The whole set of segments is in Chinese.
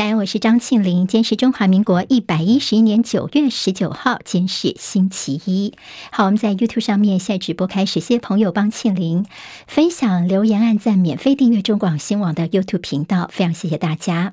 大家好，我是张庆玲。今天是中华民国一百一十一年九月十九号，今天是星期一。好，我们在 YouTube 上面现在直播开始，谢谢朋友帮庆玲分享、留言、按赞、免费订阅中广新网的 YouTube 频道，非常谢谢大家。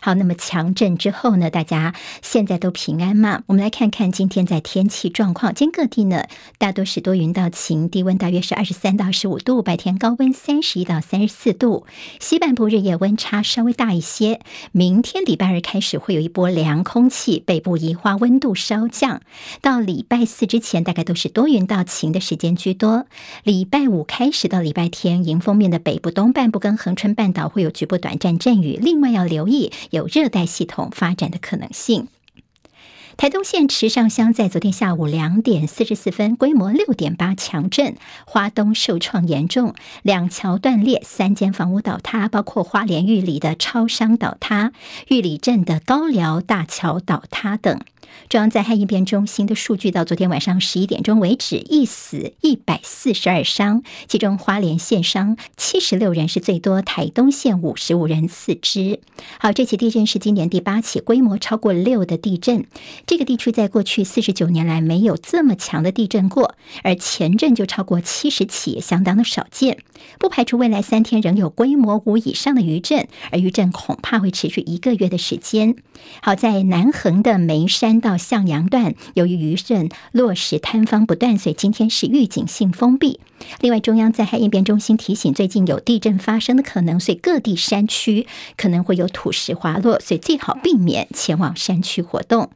好，那么强震之后呢，大家现在都平安吗？我们来看看今天在天气状况。今天各地呢，大多是多云到晴，低温大约是二十三到十五度，白天高温三十一到三十四度。西半部日夜温差稍微大一些。明天礼拜二开始会有一波凉空气，北部宜花温度稍降。到礼拜四之前，大概都是多云到晴的时间居多。礼拜五开始到礼拜天，迎风面的北部东半部跟恒春半岛会有局部短暂阵雨，另外要留意。有热带系统发展的可能性。台东县池上乡在昨天下午两点四十四分，规模六点八强震，花东受创严重，两桥断裂，三间房屋倒塌，包括花莲玉里的超商倒塌，玉里镇的高寮大桥倒塌等。中央灾害应变中心的数据到昨天晚上十一点钟为止，一死一百四十二伤，其中花莲县伤七十六人是最多，台东县五十五人四肢。好，这起地震是今年第八起规模超过六的地震，这个地区在过去四十九年来没有这么强的地震过，而前震就超过七十起，相当的少见。不排除未来三天仍有规模五以上的余震，而余震恐怕会持续一个月的时间。好，在南横的梅山到向阳段，由于余震落石坍方不断，所以今天是预警性封闭。另外，中央灾害应变中心提醒，最近有地震发生的可能，所以各地山区可能会有土石滑落，所以最好避免前往山区活动。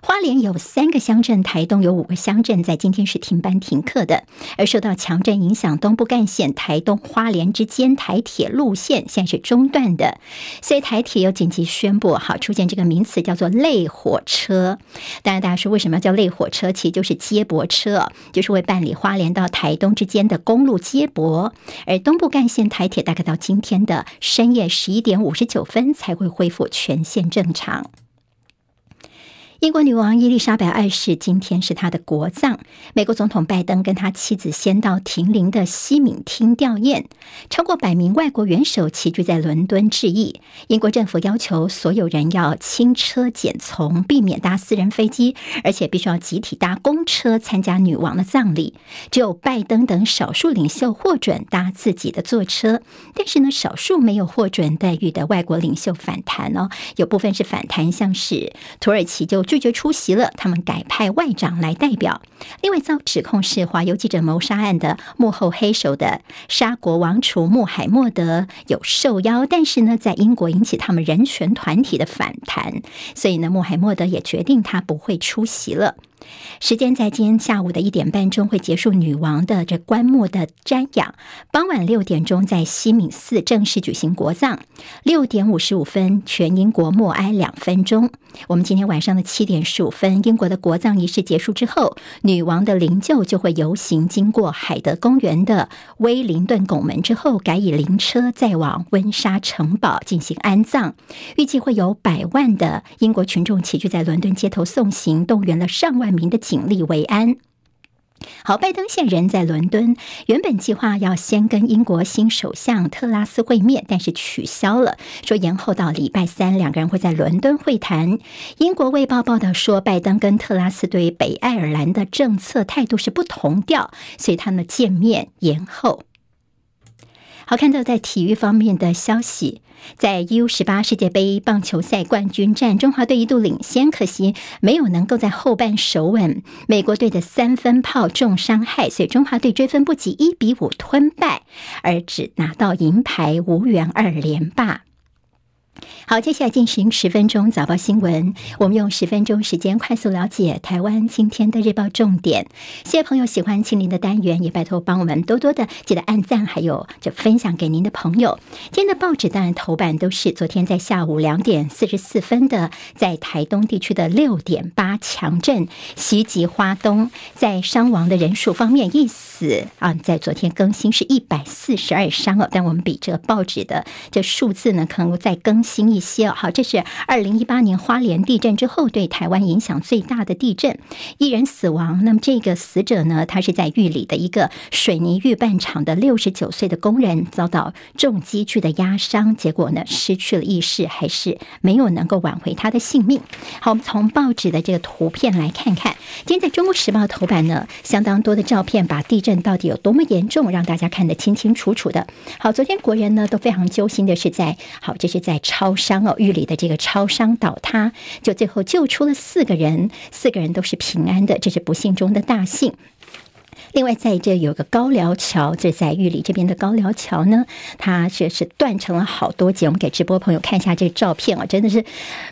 花莲有三个乡镇，台东有五个乡镇，在今天是停班停课的。而受到强震影响，东部干线台东花莲之间台铁路线现在是中断的，所以台铁有紧急宣布，好出现这个名词叫做“类火车”。当然，大家说为什么要叫类火车？其实就是接驳车，就是为办理花莲到台东之间的公路接驳。而东部干线台铁大概到今天的深夜十一点五十九分才会恢复全线正常。英国女王伊丽莎白二世今天是她的国葬，美国总统拜登跟他妻子先到停灵的西敏厅吊唁，超过百名外国元首齐聚在伦敦致意。英国政府要求所有人要轻车简从，避免搭私人飞机，而且必须要集体搭公车参加女王的葬礼。只有拜登等少数领袖获准搭自己的坐车，但是呢，少数没有获准待遇的外国领袖反弹哦，有部分是反弹，像是土耳其就。拒绝出席了，他们改派外长来代表。另外，遭指控是华邮记者谋杀案的幕后黑手的沙国王储穆海默德有受邀，但是呢，在英国引起他们人权团体的反弹，所以呢，穆海默德也决定他不会出席了。时间在今天下午的一点半钟会结束女王的这棺木的瞻仰，傍晚六点钟在西敏寺正式举行国葬，六点五十五分全英国默哀两分钟。我们今天晚上的七点十五分，英国的国葬仪式结束之后，女王的灵柩就会游行经过海德公园的威灵顿拱门之后，改以灵车再往温莎城堡进行安葬。预计会有百万的英国群众齐聚在伦敦街头送行，动员了上万名的警力维安。好，拜登现人在伦敦，原本计划要先跟英国新首相特拉斯会面，但是取消了，说延后到礼拜三，两个人会在伦敦会谈。英国卫报报道说，拜登跟特拉斯对北爱尔兰的政策态度是不同调，所以他们见面延后。好，看到在体育方面的消息。在 U 十八世界杯棒球赛冠军战，中华队一度领先，可惜没有能够在后半守稳。美国队的三分炮重伤害，所以中华队追分不及，一比五吞败，而只拿到银牌，无缘二连霸。好，接下来进行十分钟早报新闻。我们用十分钟时间快速了解台湾今天的日报重点。谢谢朋友喜欢庆玲的单元，也拜托帮我们多多的记得按赞，还有就分享给您的朋友。今天的报纸当然头版都是昨天在下午两点四十四分的在台东地区的六点八强震袭击花东，在伤亡的人数方面，一死啊，在昨天更新是一百四十二伤了。但我们比这个报纸的这数字呢，可能在更。心一些。好，这是二零一八年花莲地震之后对台湾影响最大的地震，一人死亡。那么这个死者呢，他是在玉里的一个水泥预拌厂的六十九岁的工人，遭到重机具的压伤，结果呢失去了意识，还是没有能够挽回他的性命。好，我们从报纸的这个图片来看看，今天在中国时报头版呢，相当多的照片，把地震到底有多么严重，让大家看得清清楚楚的。好，昨天国人呢都非常揪心的是在，好，这是在超商哦，玉里的这个超商倒塌，就最后救出了四个人，四个人都是平安的，这是不幸中的大幸。另外，在这有个高寮桥，这在玉里这边的高寮桥呢，它却是断成了好多节。我们给直播朋友看一下这个照片啊，真的是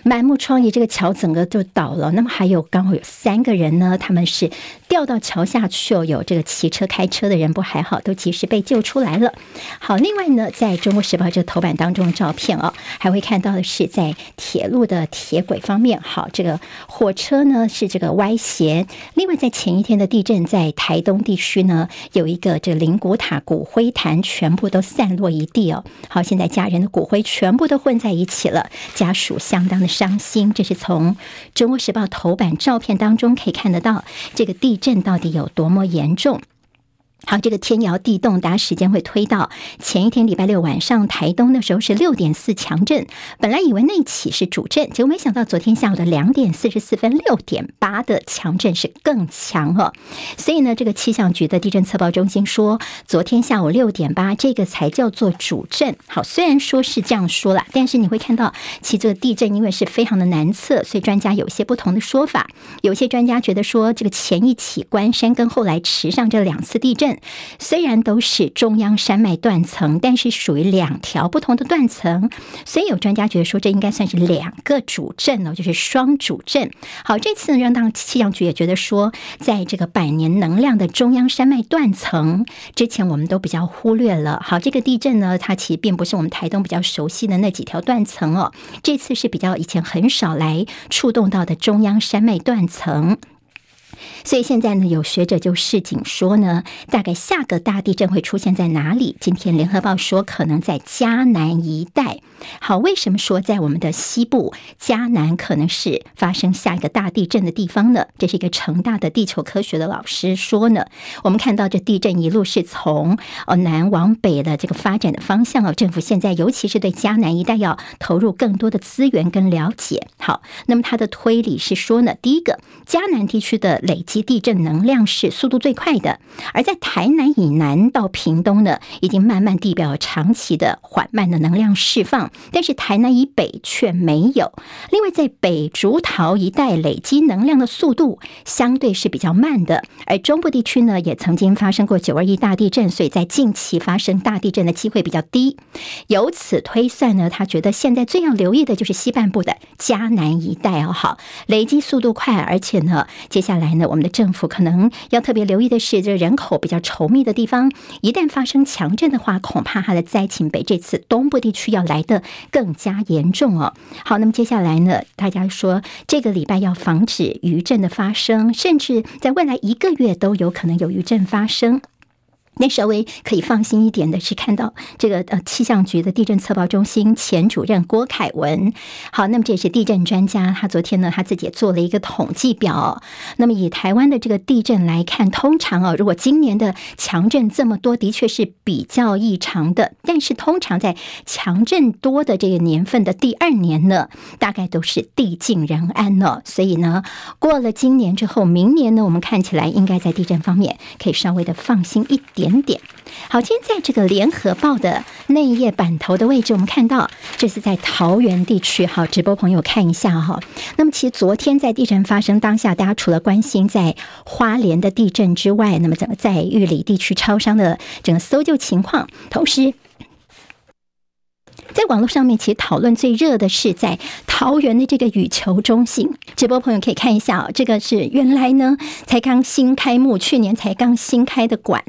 满目疮痍，这个桥整个就倒了。那么还有刚好有三个人呢，他们是掉到桥下去哦，有这个骑车开车的人不还好，都及时被救出来了。好，另外呢，在中国时报这个头版当中的照片啊，还会看到的是在铁路的铁轨方面，好，这个火车呢是这个歪斜。另外，在前一天的地震，在台东。地区呢，有一个这个灵骨塔骨灰坛全部都散落一地哦。好，现在家人的骨灰全部都混在一起了，家属相当的伤心。这是从《中国时报》头版照片当中可以看得到，这个地震到底有多么严重。好，这个天摇地动，大家时间会推到前一天礼拜六晚上，台东的时候是六点四强震，本来以为那起是主震，结果没想到昨天下午的两点四十四分，六点八的强震是更强哦。所以呢，这个气象局的地震测报中心说，昨天下午六点八这个才叫做主震。好，虽然说是这样说了，但是你会看到，其实这个地震因为是非常的难测，所以专家有些不同的说法。有些专家觉得说，这个前一起关山跟后来池上这两次地震。虽然都是中央山脉断层，但是属于两条不同的断层，所以有专家觉得说，这应该算是两个主震哦，就是双主震。好，这次呢，让当气象局也觉得说，在这个百年能量的中央山脉断层之前，我们都比较忽略了。好，这个地震呢，它其实并不是我们台东比较熟悉的那几条断层哦，这次是比较以前很少来触动到的中央山脉断层。所以现在呢，有学者就示警说呢，大概下个大地震会出现在哪里？今天联合报说可能在嘉南一带。好，为什么说在我们的西部嘉南可能是发生下一个大地震的地方呢？这是一个成大的地球科学的老师说呢。我们看到这地震一路是从哦南往北的这个发展的方向哦，政府现在尤其是对嘉南一带要投入更多的资源跟了解。好，那么他的推理是说呢，第一个嘉南地区的累累积地震能量是速度最快的，而在台南以南到屏东呢，已经慢慢地表长期的缓慢的能量释放。但是台南以北却没有。另外，在北竹桃一带累积能量的速度相对是比较慢的，而中部地区呢，也曾经发生过九二一大地震，所以在近期发生大地震的机会比较低。由此推算呢，他觉得现在最要留意的就是西半部的嘉南一带哦，好，累积速度快，而且呢，接下来那，我们的政府可能要特别留意的是，这人口比较稠密的地方，一旦发生强震的话，恐怕它的灾情比这次东部地区要来的。更加严重哦。好，那么接下来呢，大家说这个礼拜要防止余震的发生，甚至在未来一个月都有可能有余震发生。那稍微可以放心一点的是，看到这个呃气象局的地震测报中心前主任郭凯文。好，那么这也是地震专家，他昨天呢他自己也做了一个统计表。那么以台湾的这个地震来看，通常哦，如果今年的强震这么多，的确是比较异常的。但是通常在强震多的这个年份的第二年呢，大概都是地静人安呢。所以呢，过了今年之后，明年呢，我们看起来应该在地震方面可以稍微的放心一点。点点好，今天在这个联合报的内页版头的位置，我们看到这是在桃园地区。好，直播朋友看一下哈。那么，其实昨天在地震发生当下，大家除了关心在花莲的地震之外，那么整个在玉里地区超商的整个搜救情况，同时在网络上面，其实讨论最热的是在桃园的这个羽球中心。直播朋友可以看一下哦，这个是原来呢才刚新开幕，去年才刚新开的馆。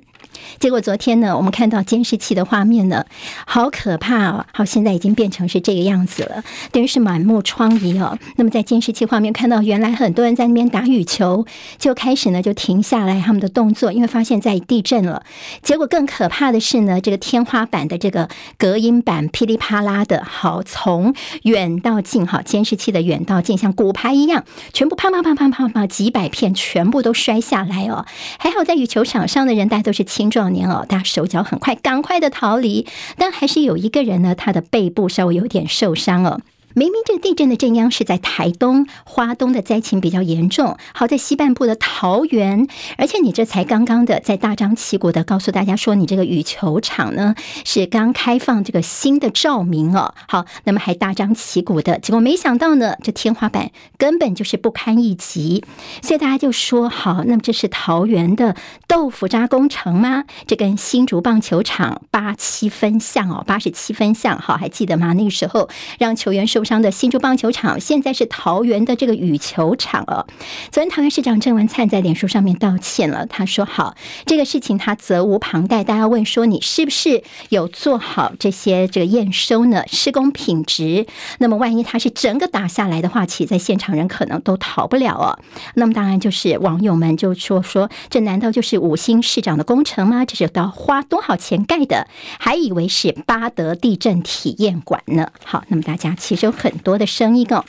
结果昨天呢，我们看到监视器的画面呢，好可怕哦！好，现在已经变成是这个样子了，等于是满目疮痍哦。那么在监视器画面看到，原来很多人在那边打羽球，就开始呢就停下来他们的动作，因为发现在地震了。结果更可怕的是呢，这个天花板的这个隔音板噼里啪啦的，好从远到近，好监视器的远到近，像骨牌一样，全部啪啪啪啪啪啪几百片全部都摔下来哦。还好在羽球场上的人，大家都是轻壮年哦，他手脚很快，赶快的逃离，但还是有一个人呢，他的背部稍微有点受伤哦。明明这个地震的震央是在台东花东的灾情比较严重，好在西半部的桃园，而且你这才刚刚的在大张旗鼓的告诉大家说，你这个羽球场呢是刚开放这个新的照明哦，好，那么还大张旗鼓的，结果没想到呢，这天花板根本就是不堪一击，所以大家就说好，那么这是桃园的豆腐渣工程吗？这跟新竹棒球场八七分像哦，八十七分像，好，还记得吗？那个时候让球员受商的新竹棒球场，现在是桃园的这个羽球场哦。昨天桃园市长郑文灿在脸书上面道歉了，他说：“好，这个事情他责无旁贷。大家问说你是不是有做好这些这个验收呢？施工品质？那么万一他是整个打下来的话，其实在现场人可能都逃不了哦。那么当然就是网友们就说说，这难道就是五星市长的工程吗？这是要花多少钱盖的？还以为是巴德地震体验馆呢。好，那么大家其实。很多的生意哦。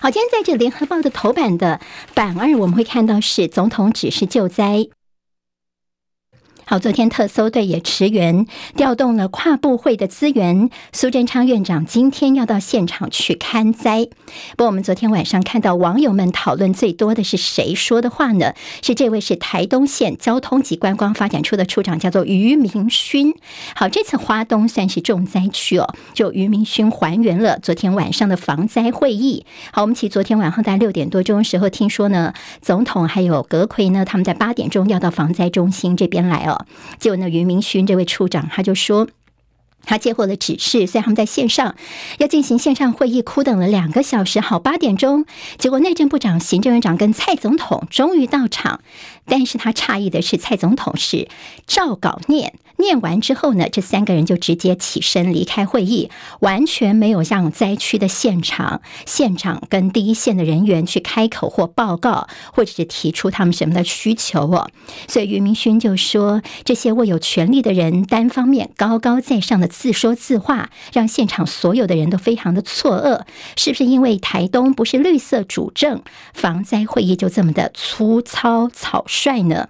好，今天在这《联合报》的头版的版二，我们会看到是总统指示救灾。好，昨天特搜队也驰援，调动了跨部会的资源。苏贞昌院长今天要到现场去勘灾。不过，我们昨天晚上看到网友们讨论最多的是谁说的话呢？是这位是台东县交通及观光发展处的处长，叫做于明勋。好，这次花东算是重灾区哦，就于明勋还原了昨天晚上的防灾会议。好，我们其实昨天晚上在六点多钟的时候听说呢，总统还有阁揆呢，他们在八点钟要到防灾中心这边来哦。结果呢，于明勋这位处长他就说，他接获了指示，所以他们在线上要进行线上会议，苦等了两个小时。好，八点钟，结果内政部长、行政院长跟蔡总统终于到场，但是他诧异的是，蔡总统是照稿念。念完之后呢，这三个人就直接起身离开会议，完全没有向灾区的现场、现场跟第一线的人员去开口或报告，或者是提出他们什么的需求哦。所以于明勋就说，这些握有权力的人单方面高高在上的自说自话，让现场所有的人都非常的错愕。是不是因为台东不是绿色主政，防灾会议就这么的粗糙草率呢？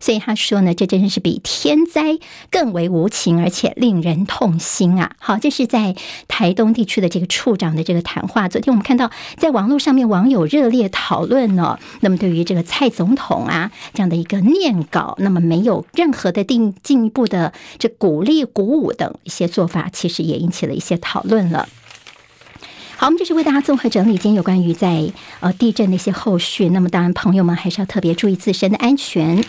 所以他说呢，这真是比天灾更为无情，而且令人痛心啊！好，这是在台东地区的这个处长的这个谈话。昨天我们看到，在网络上面网友热烈讨论呢。那么对于这个蔡总统啊这样的一个念稿，那么没有任何的定进一步的这鼓励、鼓舞等一些做法，其实也引起了一些讨论了。好，我们就是为大家综合整理今天有关于在呃地震的一些后续。那么当然，朋友们还是要特别注意自身的安全。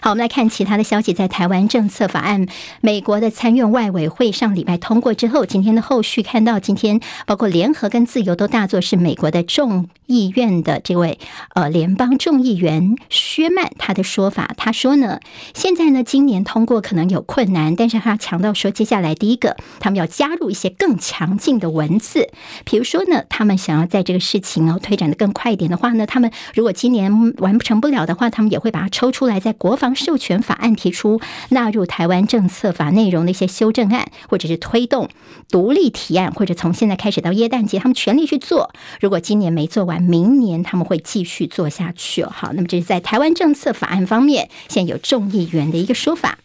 好，我们来看其他的消息。在台湾政策法案，美国的参院外委会上礼拜通过之后，今天的后续看到，今天包括联合跟自由都大作，是美国的众议院的这位呃联邦众议员薛曼他的说法。他说呢，现在呢今年通过可能有困难，但是他强调说，接下来第一个他们要加入一些更强劲的文字，比如说呢，他们想要在这个事情哦推展的更快一点的话呢，他们如果今年完不成不了的话，他们也会把它抽出来在国。国防授权法案提出纳入台湾政策法内容的一些修正案，或者是推动独立提案，或者从现在开始到耶诞节，他们全力去做。如果今年没做完，明年他们会继续做下去。好，那么这是在台湾政策法案方面，现在有众议员的一个说法。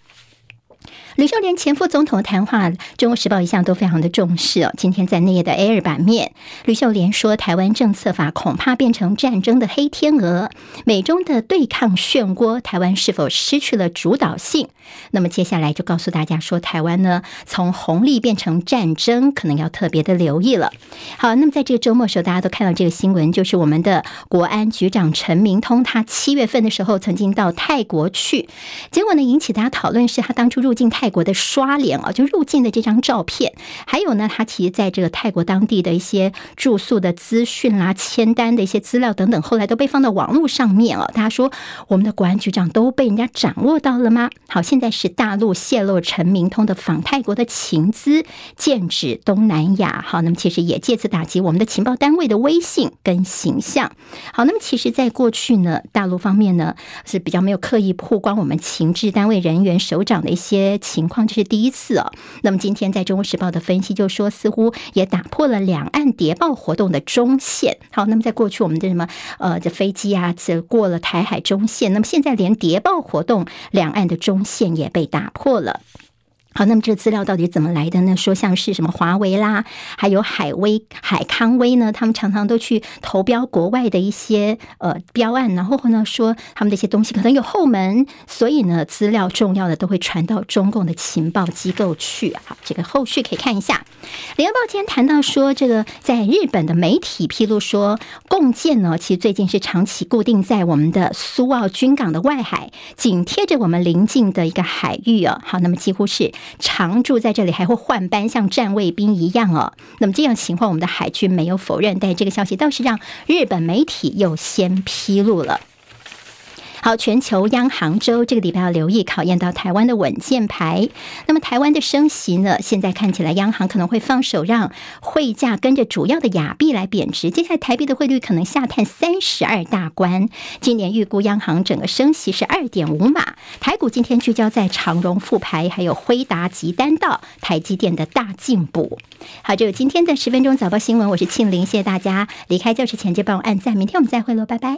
吕秀莲前副总统的谈话，《中国时报》一向都非常的重视哦。今天在内页的 A 二版面，吕秀莲说，台湾政策法恐怕变成战争的黑天鹅，美中的对抗漩涡，台湾是否失去了主导性？那么接下来就告诉大家说，台湾呢从红利变成战争，可能要特别的留意了。好，那么在这个周末的时候，大家都看到这个新闻，就是我们的国安局长陈明通，他七月份的时候曾经到泰国去，结果呢引起大家讨论是他当初入境泰。泰国的刷脸啊，就入境的这张照片，还有呢，他其实在这个泰国当地的一些住宿的资讯啦、签单的一些资料等等，后来都被放到网络上面了。大家说，我们的国安局长都被人家掌握到了吗？好，现在是大陆泄露陈明通的访泰国的情资，剑指东南亚。好，那么其实也借此打击我们的情报单位的威信跟形象。好，那么其实，在过去呢，大陆方面呢是比较没有刻意曝光我们情治单位人员首长的一些情况，这是第一次哦。那么今天在中国时报的分析就说，似乎也打破了两岸谍报活动的中线。好，那么在过去我们的什么呃，这飞机啊，这过了台海中线，那么现在连谍报活动两岸的中线也被打破了。好，那么这个资料到底怎么来的呢？说像是什么华为啦，还有海威、海康威呢？他们常常都去投标国外的一些呃标案，然后呢说他们这些东西可能有后门，所以呢资料重要的都会传到中共的情报机构去。好，这个后续可以看一下。联合报今天谈到说，这个在日本的媒体披露说，共建呢其实最近是长期固定在我们的苏澳军港的外海，紧贴着我们邻近的一个海域哦。好，那么几乎是。常驻在这里还会换班，像站卫兵一样哦。那么这样情况，我们的海军没有否认，但这个消息倒是让日本媒体又先披露了。好，全球央行周这个礼拜要留意考验到台湾的稳健牌。那么台湾的升息呢？现在看起来央行可能会放手让汇价跟着主要的亚币来贬值。接下来台币的汇率可能下探三十二大关。今年预估央行整个升息是二点五码。台股今天聚焦在长荣复牌，还有辉达及丹道、台积电的大进补。好，这有今天的十分钟早报新闻，我是庆玲，谢谢大家。离开教室前就帮我按赞，明天我们再会喽，拜拜。